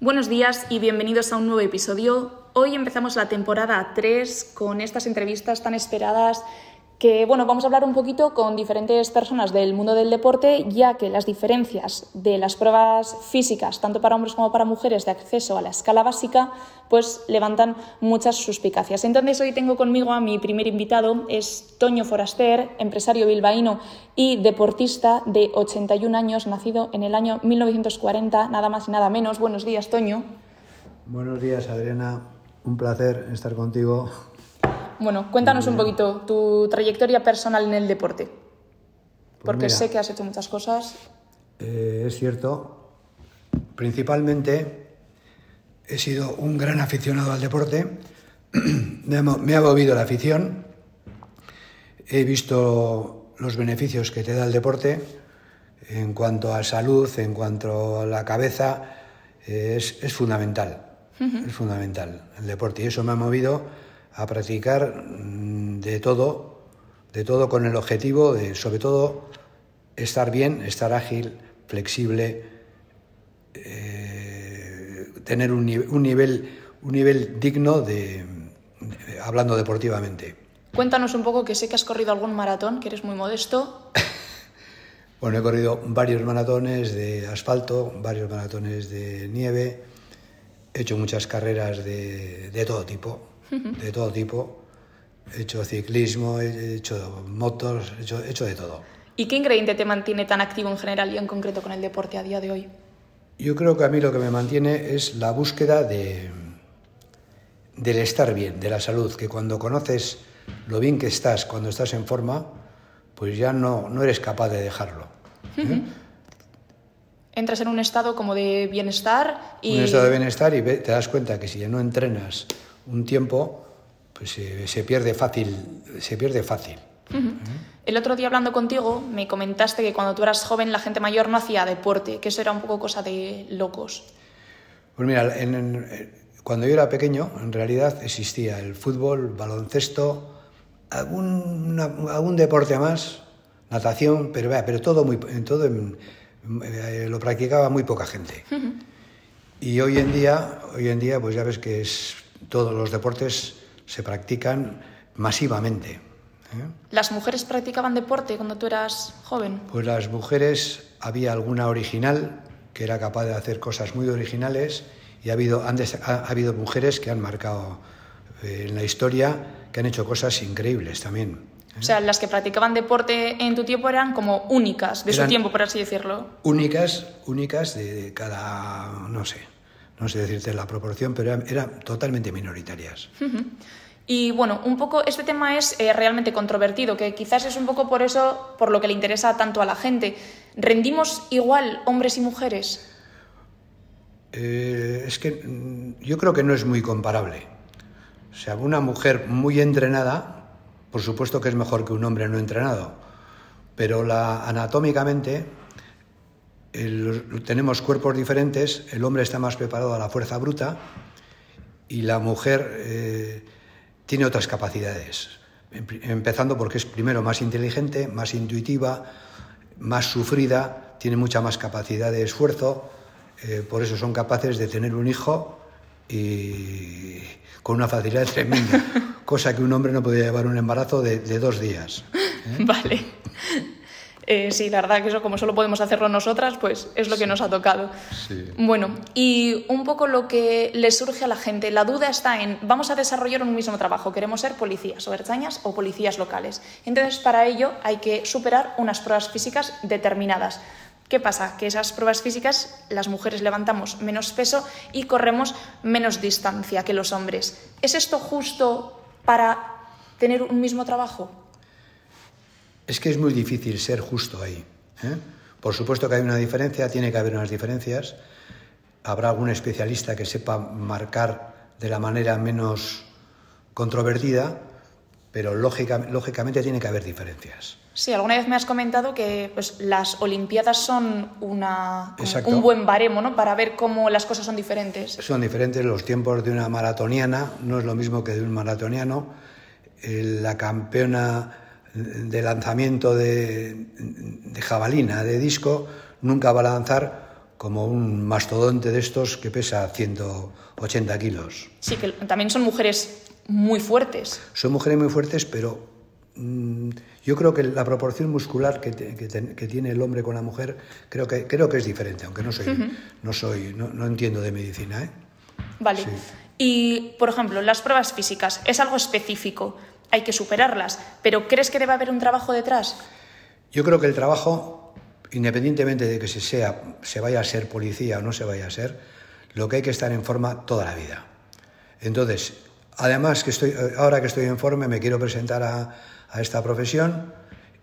Buenos días y bienvenidos a un nuevo episodio. Hoy empezamos la temporada 3 con estas entrevistas tan esperadas que bueno, vamos a hablar un poquito con diferentes personas del mundo del deporte, ya que las diferencias de las pruebas físicas, tanto para hombres como para mujeres, de acceso a la escala básica, pues levantan muchas suspicacias. Entonces hoy tengo conmigo a mi primer invitado, es Toño Foraster, empresario bilbaíno y deportista de 81 años, nacido en el año 1940, nada más y nada menos. Buenos días, Toño. Buenos días, Adriana. Un placer estar contigo bueno, cuéntanos un poquito tu trayectoria personal en el deporte, pues porque sé que has hecho muchas cosas. Eh, es cierto, principalmente he sido un gran aficionado al deporte, me ha movido la afición, he visto los beneficios que te da el deporte en cuanto a salud, en cuanto a la cabeza, es, fundamental, es fundamental el deporte y eso me ha movido a practicar mm, de todo, de todo con el objetivo de, sobre todo, estar bien, estar ágil, flexible, eh, tener un, nivel, un nivel digno de, hablando deportivamente. Cuéntanos un poco, que sé que has corrido algún maratón, que eres muy modesto. bueno, he corrido varios maratones de asfalto, varios maratones de nieve, he hecho muchas carreras de, de todo tipo, de todo tipo. He hecho ciclismo, he hecho motos, he hecho, hecho de todo. ¿Y qué ingrediente te mantiene tan activo en general y en concreto con el deporte a día de hoy? Yo creo que a mí lo que me mantiene es la búsqueda de, del estar bien, de la salud, que cuando conoces lo bien que estás, cuando estás en forma, pues ya no, no eres capaz de dejarlo. ¿eh? Entras en un estado como de bienestar y... Un estado de bienestar y te das cuenta que si ya no entrenas un tiempo, pues se, pierde fácil, se pierde fácil. El otro día hablando contigo me comentaste que cuando tú eras joven la gente mayor no hacía deporte, que eso era un poco cosa de locos. Pues mira, cuando yo era pequeño en realidad existía el fútbol, baloncesto, algún, algún deporte más, natación, pero, pero todo, muy, todo eh, lo practicaba muy poca gente. Y hoy en día, hoy en día, pues ya ves que es todos los deportes se practican masivamente. ¿eh? ¿Las mujeres practicaban deporte cuando tú eras joven? Pues las mujeres, había alguna original que era capaz de hacer cosas muy originales y ha habido, ha, habido mujeres que han marcado eh, en la historia, que han hecho cosas increíbles también. ¿eh? O sea, las que practicaban deporte en tu tiempo eran como únicas de su tiempo, por así decirlo. Únicas, únicas de cada, no sé, no sé decirte la proporción, pero eran, totalmente minoritarias. Y bueno, un poco este tema es eh, realmente controvertido, que quizás es un poco por eso, por lo que le interesa tanto a la gente. ¿Rendimos igual hombres y mujeres? Eh, es que mm, yo creo que no es muy comparable. O sea, una mujer muy entrenada, por supuesto que es mejor que un hombre no entrenado, pero la, anatómicamente tenemos cuerpos diferentes, el hombre está más preparado a la fuerza bruta y la mujer eh, tiene otras capacidades, empezando porque es primero más inteligente, más intuitiva, más sufrida, tiene mucha más capacidad de esfuerzo, eh, por eso son capaces de tener un hijo y con una facilidad tremenda, cosa que un hombre no podía llevar un embarazo de, dos días. ¿eh? Vale. Eh, sí, la verdad que eso como solo podemos hacerlo nosotras, pues es lo que nos ha tocado. Bueno, y un poco lo que le surge a la gente, la duda está en, vamos a desarrollar un mismo trabajo, queremos ser policías o erchañas o policías locales. Entonces, para ello hay que superar unas pruebas físicas determinadas. ¿Qué pasa? Que esas pruebas físicas las mujeres levantamos menos peso y corremos menos distancia que los hombres. ¿Es esto justo para tener un mismo trabajo? Es que es muy difícil ser justo ahí. ¿eh? Por supuesto que hay una diferencia, tiene que haber unas diferencias. Habrá algún especialista que sepa marcar de la manera menos controvertida, pero lógicamente tiene que haber diferencias. Sí, alguna vez me has comentado que pues, las Olimpiadas son una, un buen baremo ¿no? para ver cómo las cosas son diferentes. Son diferentes los tiempos de una maratoniana, no es lo mismo que de un maratoniano. La campeona de lanzamiento de, jabalina, de disco, nunca va a lanzar como un mastodonte de estos que pesa 180 kilos. Sí, que también son mujeres muy fuertes. Son mujeres muy fuertes, pero mm, yo creo que la proporción muscular que, tiene el hombre con la mujer creo que, creo que es diferente, aunque no soy, no, soy no, entiendo de medicina. ¿eh? Vale. Y, por ejemplo, las pruebas físicas, es algo específico, hay que superarlas, pero ¿crees que debe haber un trabajo detrás? Yo creo que el trabajo, independientemente de que se, sea, se vaya a ser policía o no se vaya a ser, lo que hay que estar en forma toda la vida. Entonces, además que estoy, ahora que estoy en forma, me quiero presentar a, esta profesión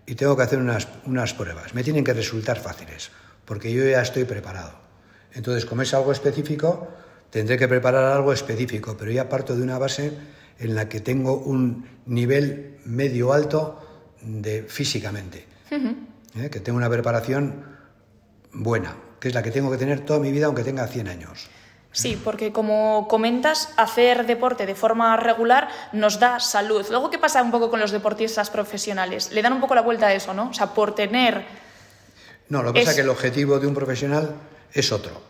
y tengo que hacer unas, unas pruebas. Me tienen que resultar fáciles, porque yo ya estoy preparado. Entonces, como es algo específico, tendré que preparar algo específico, pero ya parto de una base en la que tengo un nivel medio alto de físicamente, ¿eh? que tengo una preparación buena, que es la que tengo que tener toda mi vida aunque tenga 100 años. Sí, porque como comentas, hacer deporte de forma regular nos da salud. Luego, ¿qué pasa un poco con los deportistas profesionales? Le dan un poco la vuelta a eso, ¿no? O sea, por tener... No, lo que pasa es que el objetivo de un profesional es otro.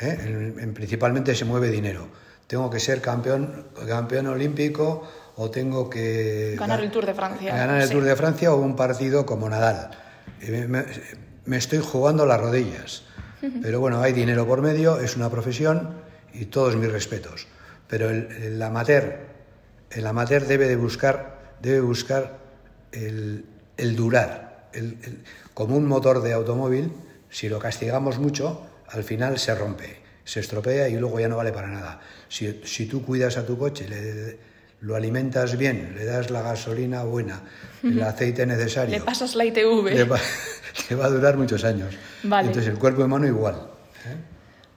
¿eh? En, principalmente se mueve dinero. Tengo que ser campeón, campeón olímpico o tengo que... Ganar el Tour de Francia. Ganar el Tour de Francia o un partido como Nadal. Me, me estoy jugando las rodillas. Pero bueno, hay dinero por medio, es una profesión y todos mis respetos. Pero el, amateur, el amateur debe de buscar, debe buscar el, durar. como un motor de automóvil, si lo castigamos mucho, al final se rompe, se estropea y luego ya no vale para nada. Si, si tú cuidas a tu coche, le, lo alimentas bien, le das la gasolina buena, el aceite necesario. Le pasas la ITV. Le va, va a durar muchos años. Entonces el cuerpo humano igual. ¿eh?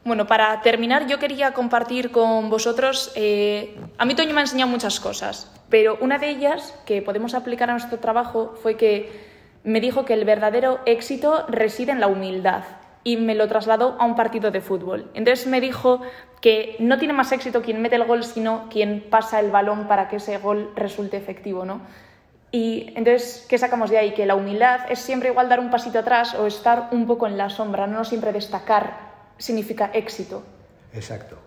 Bueno, para terminar, yo quería compartir con vosotros. Eh, a mí Toño me ha enseñado muchas cosas, pero una de ellas que podemos aplicar a nuestro trabajo fue que me dijo que el verdadero éxito reside en la humildad y me lo trasladó a un partido de fútbol. Entonces me dijo que no tiene más éxito quien mete el gol, sino quien pasa el balón para que ese gol resulte efectivo, ¿no? Y entonces, ¿qué sacamos de ahí? Que la humildad es siempre igual dar un pasito atrás o estar un poco en la sombra, no siempre destacar significa éxito. Exacto.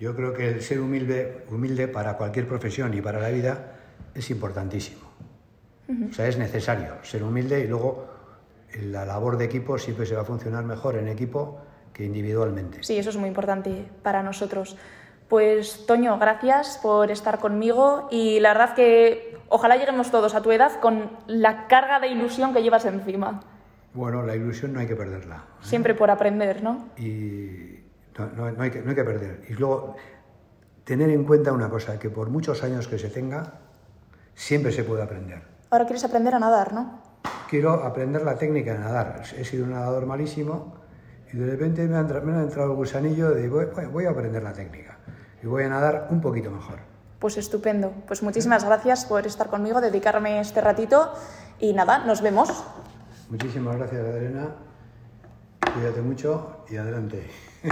Yo creo que el ser humilde, humilde para cualquier profesión y para la vida es importantísimo. O sea, es necesario ser humilde y luego la labor de equipo siempre se va a funcionar mejor en equipo que individualmente. Sí, eso es muy importante para nosotros. Pues Toño, gracias por estar conmigo y la verdad que ojalá lleguemos todos a tu edad con la carga de ilusión que llevas encima. Bueno, la ilusión no hay que perderla. ¿eh? Siempre por aprender, ¿no? Y no, hay que, no hay que perder. Y luego, tener en cuenta una cosa, que por muchos años que se tenga, siempre se puede aprender. Ahora quieres aprender a nadar, ¿no? Quiero aprender la técnica de nadar. He sido un nadador malísimo y de repente me ha entrado, el gusanillo de voy, voy a aprender la técnica y voy a nadar un poquito mejor. Pues estupendo. Pues muchísimas gracias por estar conmigo, dedicarme este ratito y nada, nos vemos. Muchísimas gracias, Adriana. Cuídate mucho y adelante.